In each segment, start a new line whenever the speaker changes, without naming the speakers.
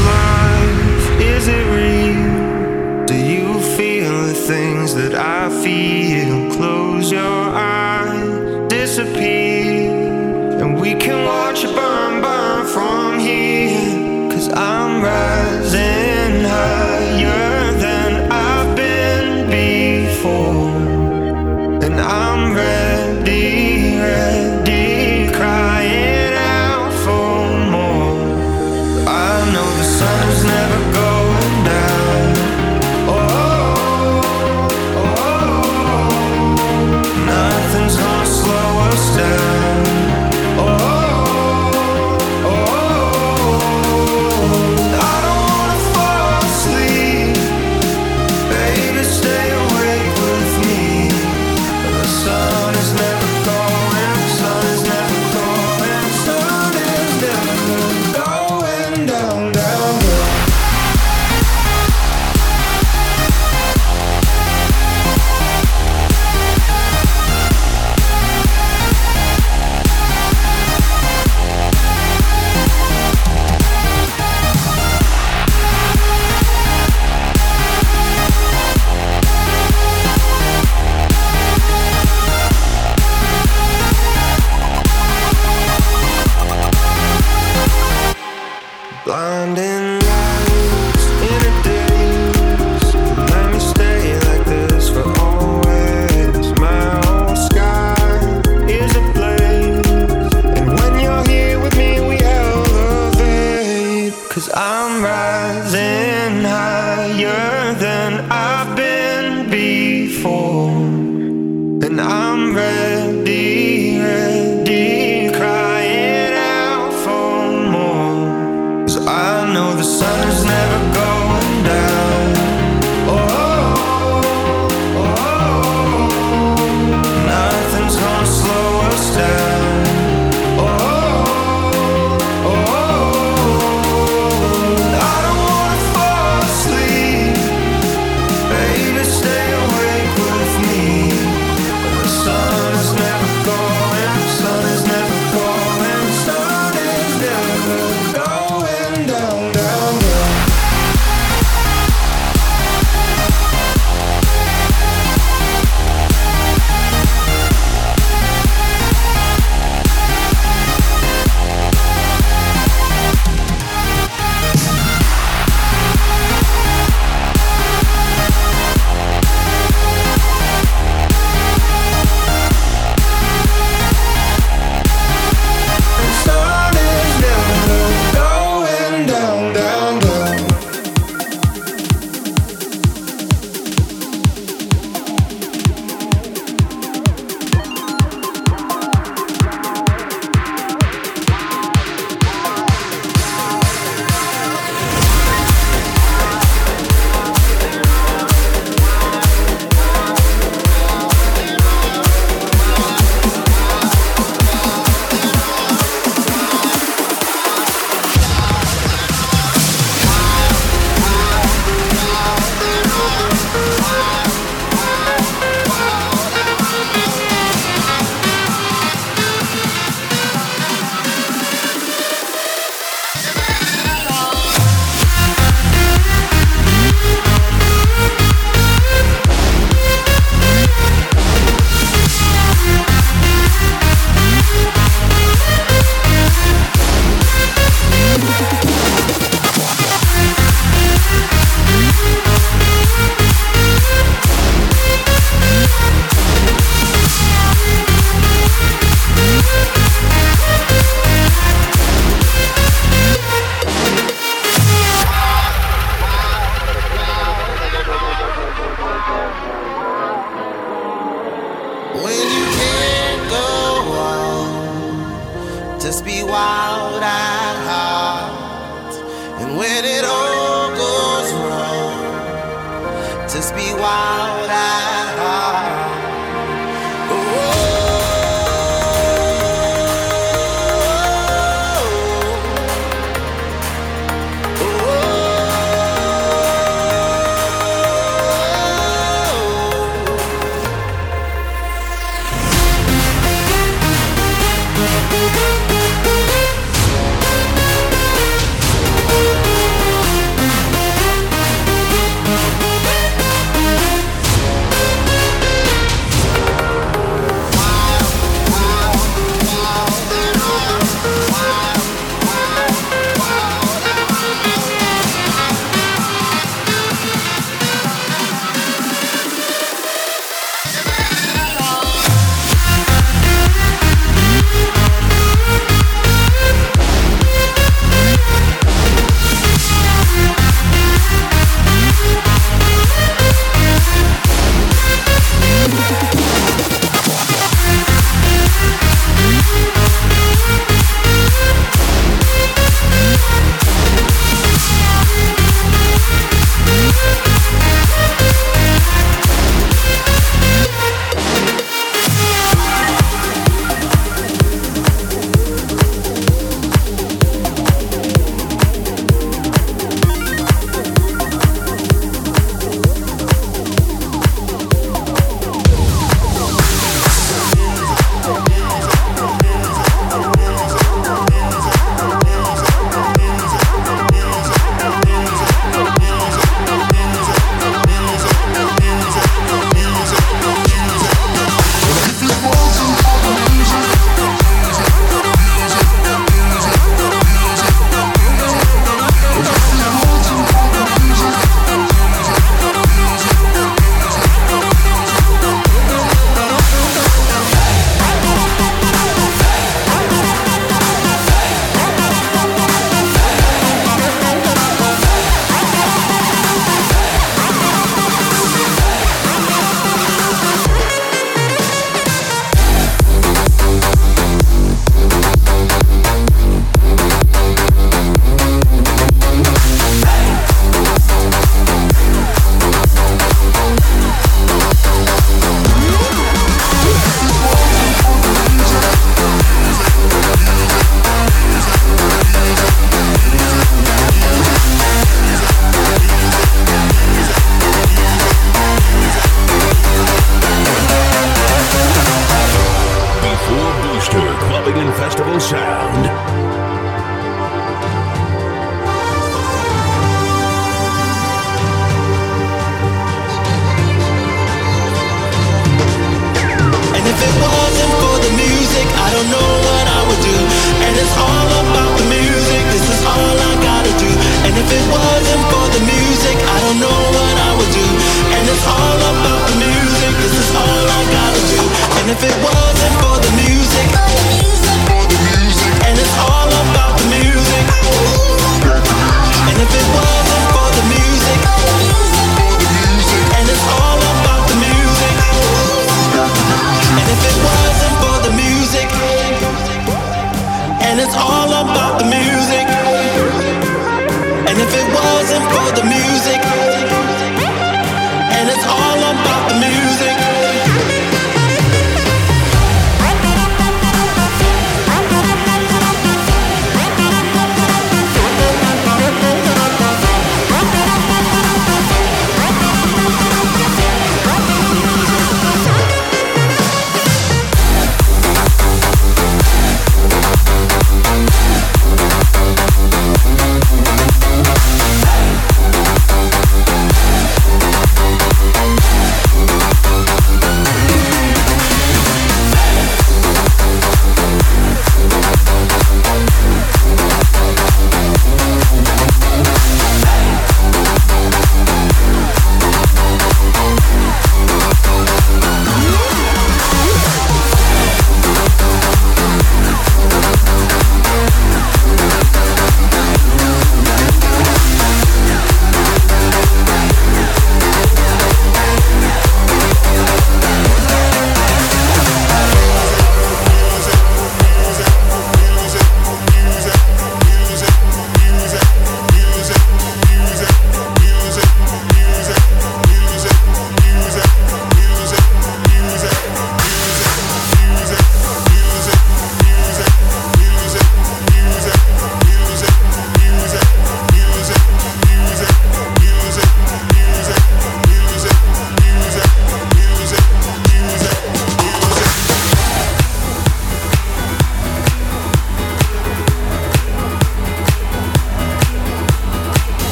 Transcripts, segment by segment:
Life? Is it real? Do you feel the things that I feel? Close your eyes, disappear, and we can watch it burn, burn from here. Cause I'm rising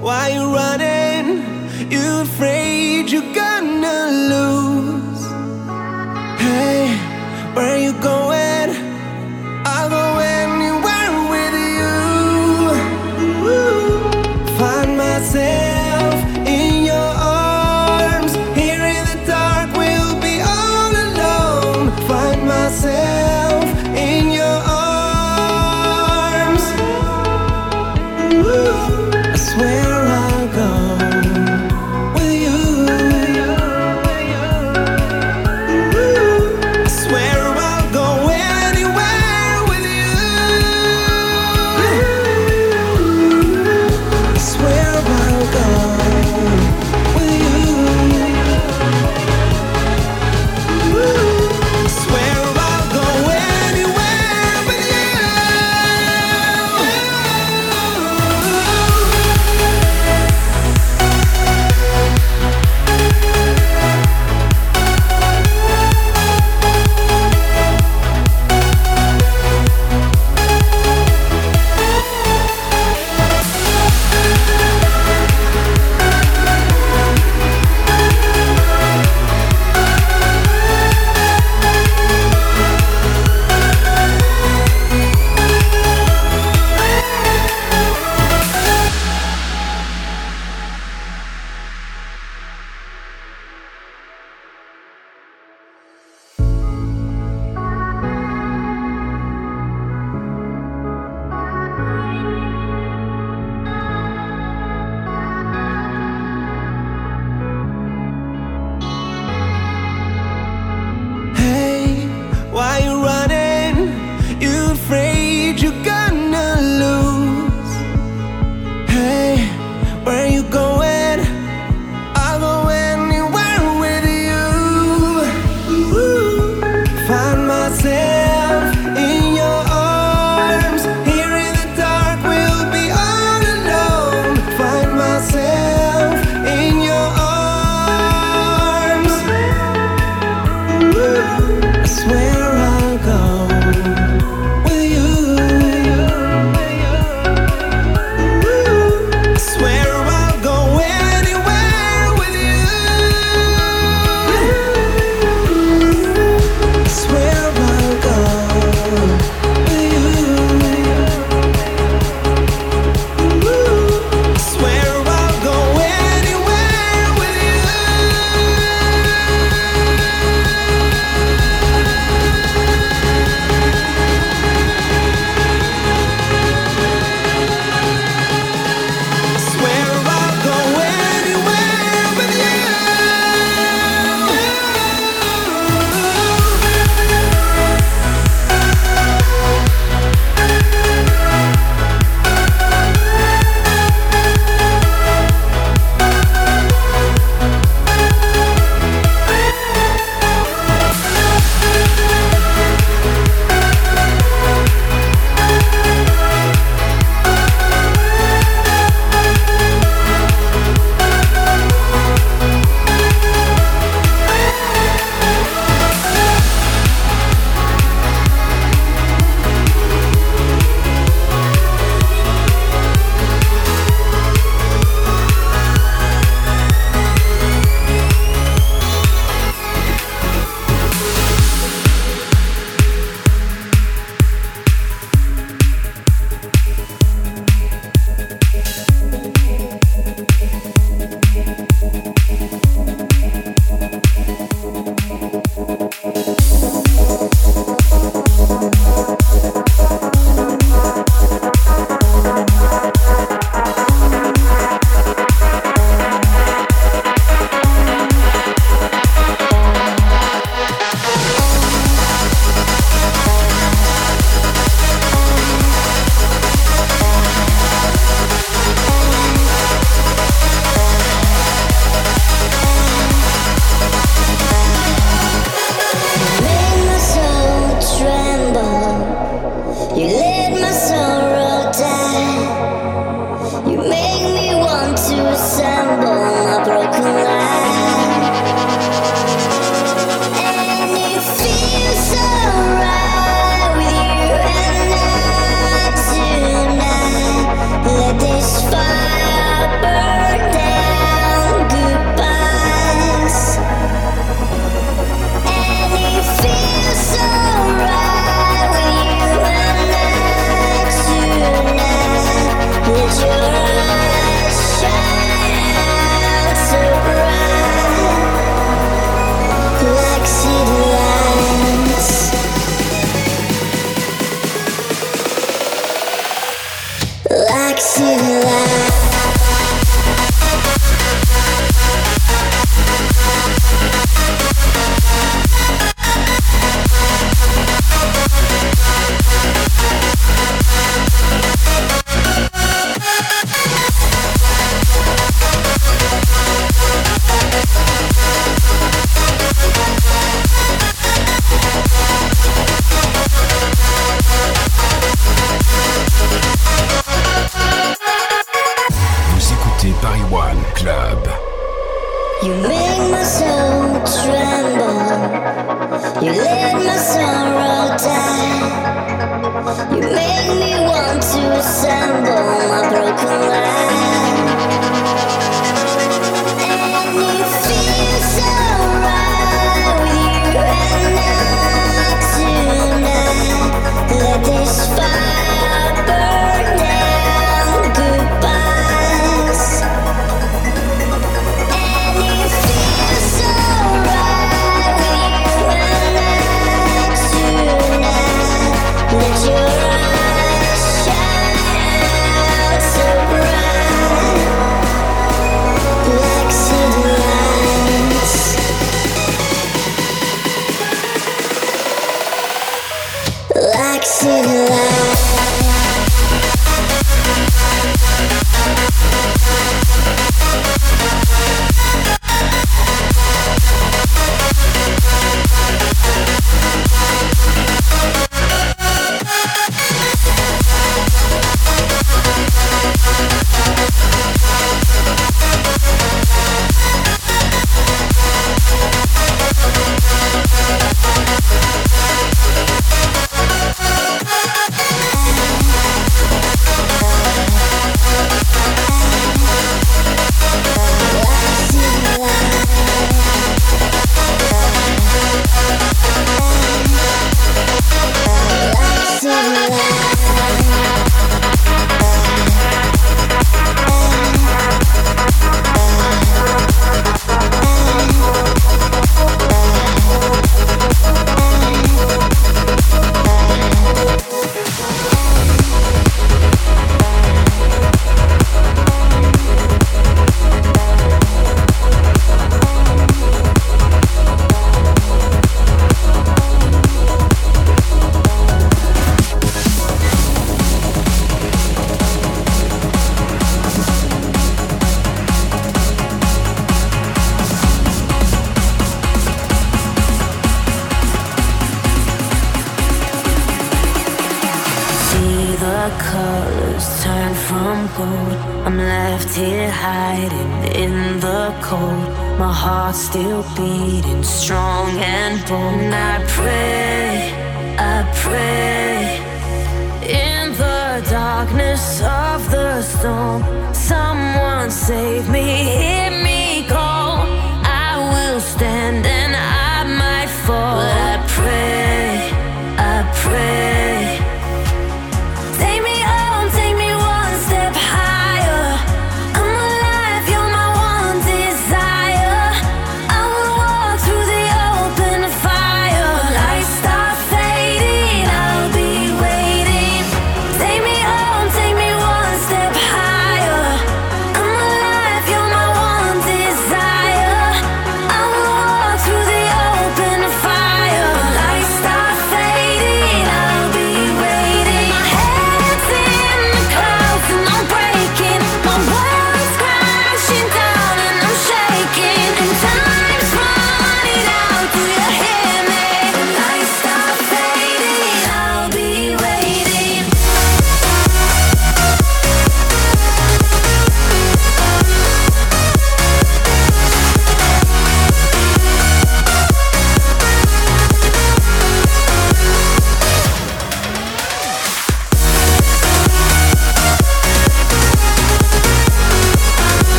Why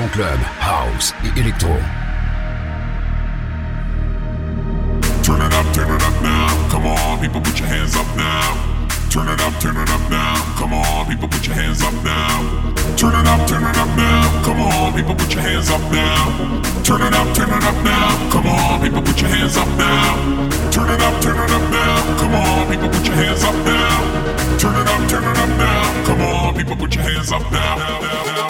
son club, house et électro. Turn it up, turn it up now. Come on, people, put your hands up now. Turn it up, turn it up now. Come on, people, put your hands up now. Turn it up, turn it up now. Come on, people, put your hands up now. Turn it up, turn
it up now. Come on, people, put your hands up now. Turn it up, turn it up
now. Come on, people, put your hands up now. Turn it up, turn it up now. Come on, people, put your hands up now. now, now, now.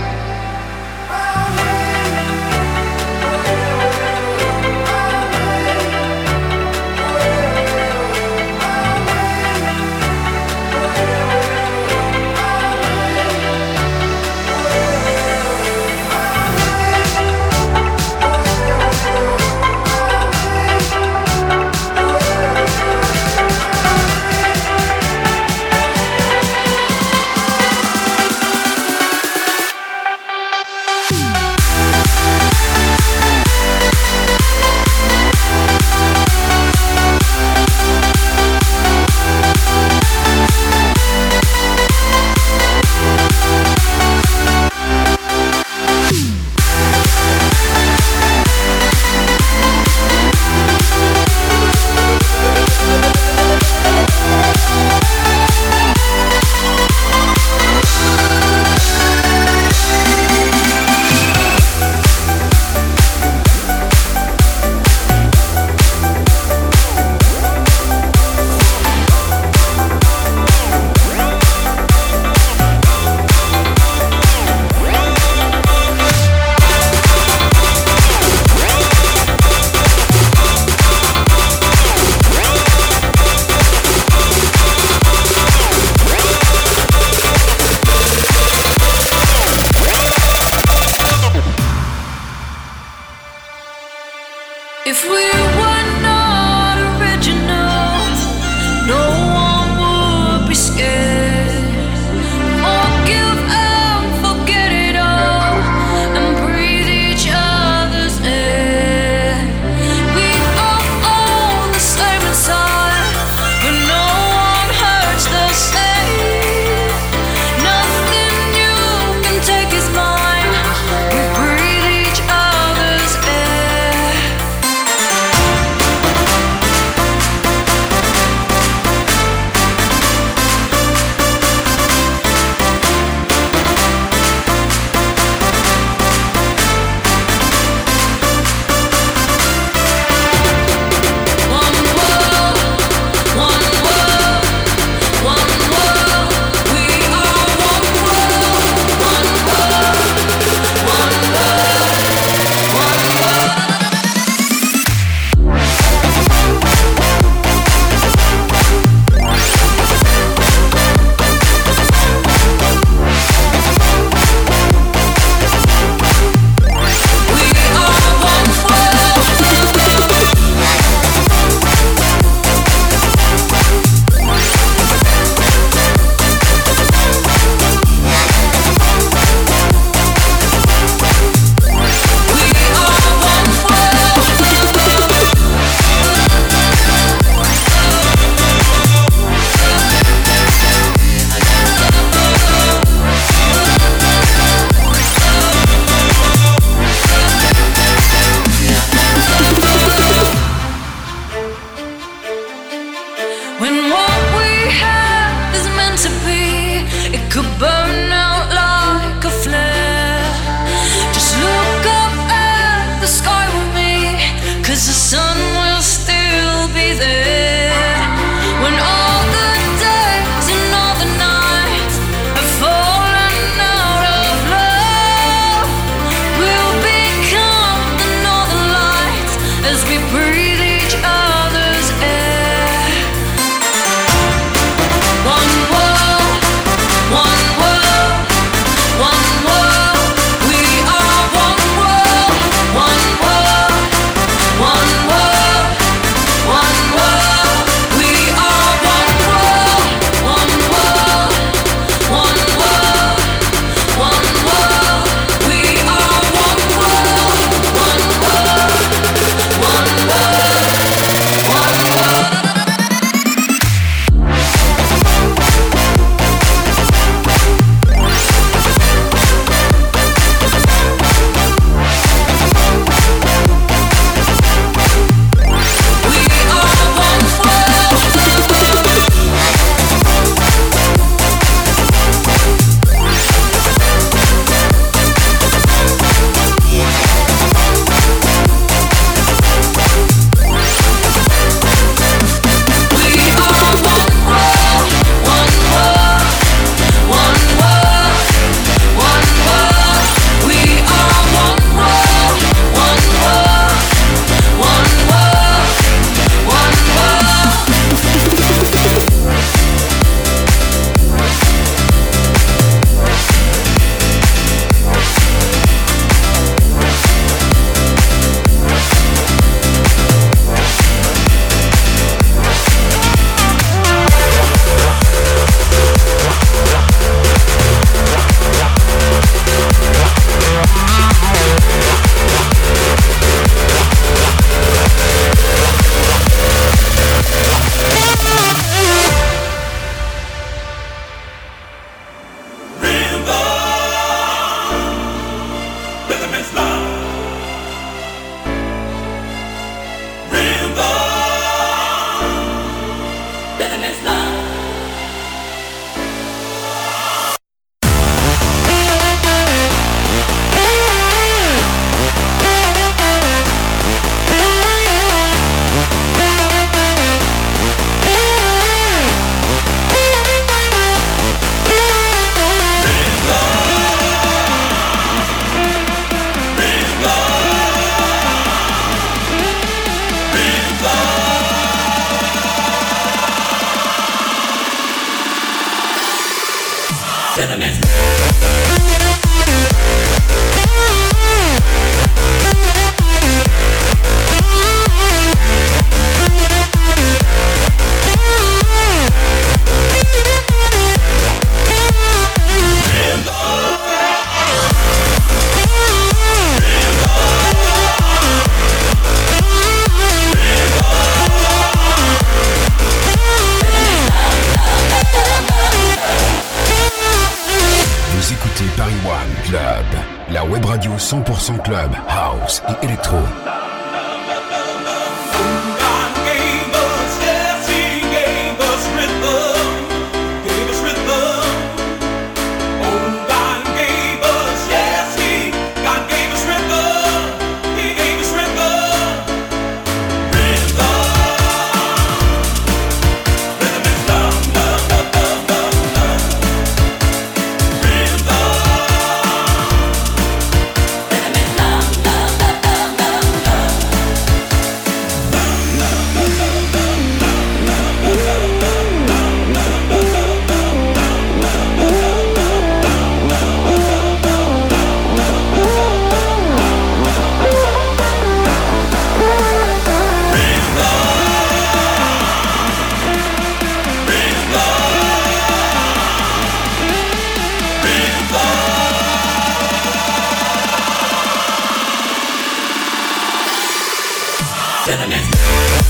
Yeah.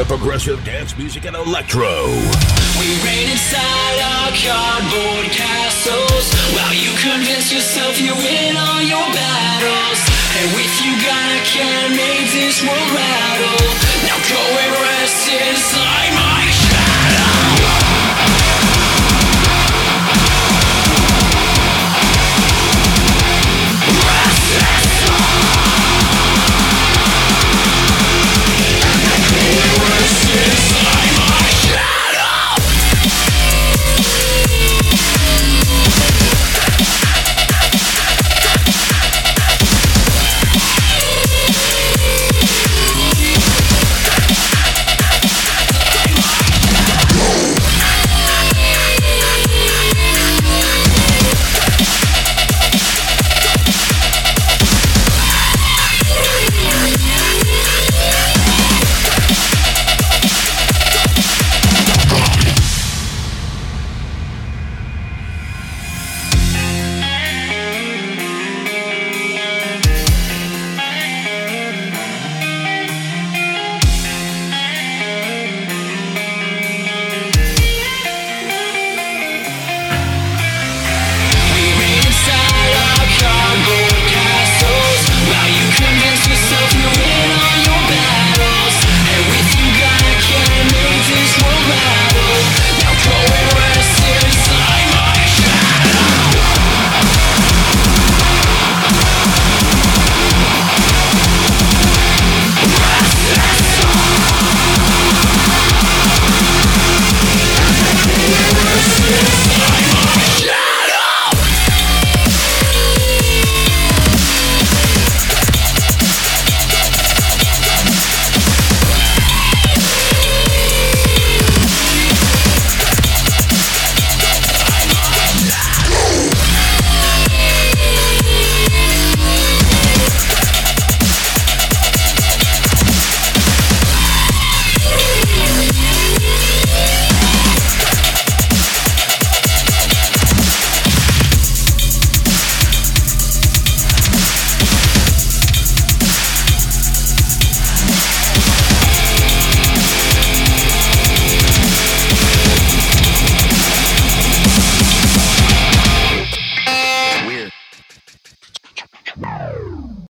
Of progressive dance music and electro.
We reign inside our cardboard castles while you convince yourself you win all your battles. And with you, God, I can make this world rattle.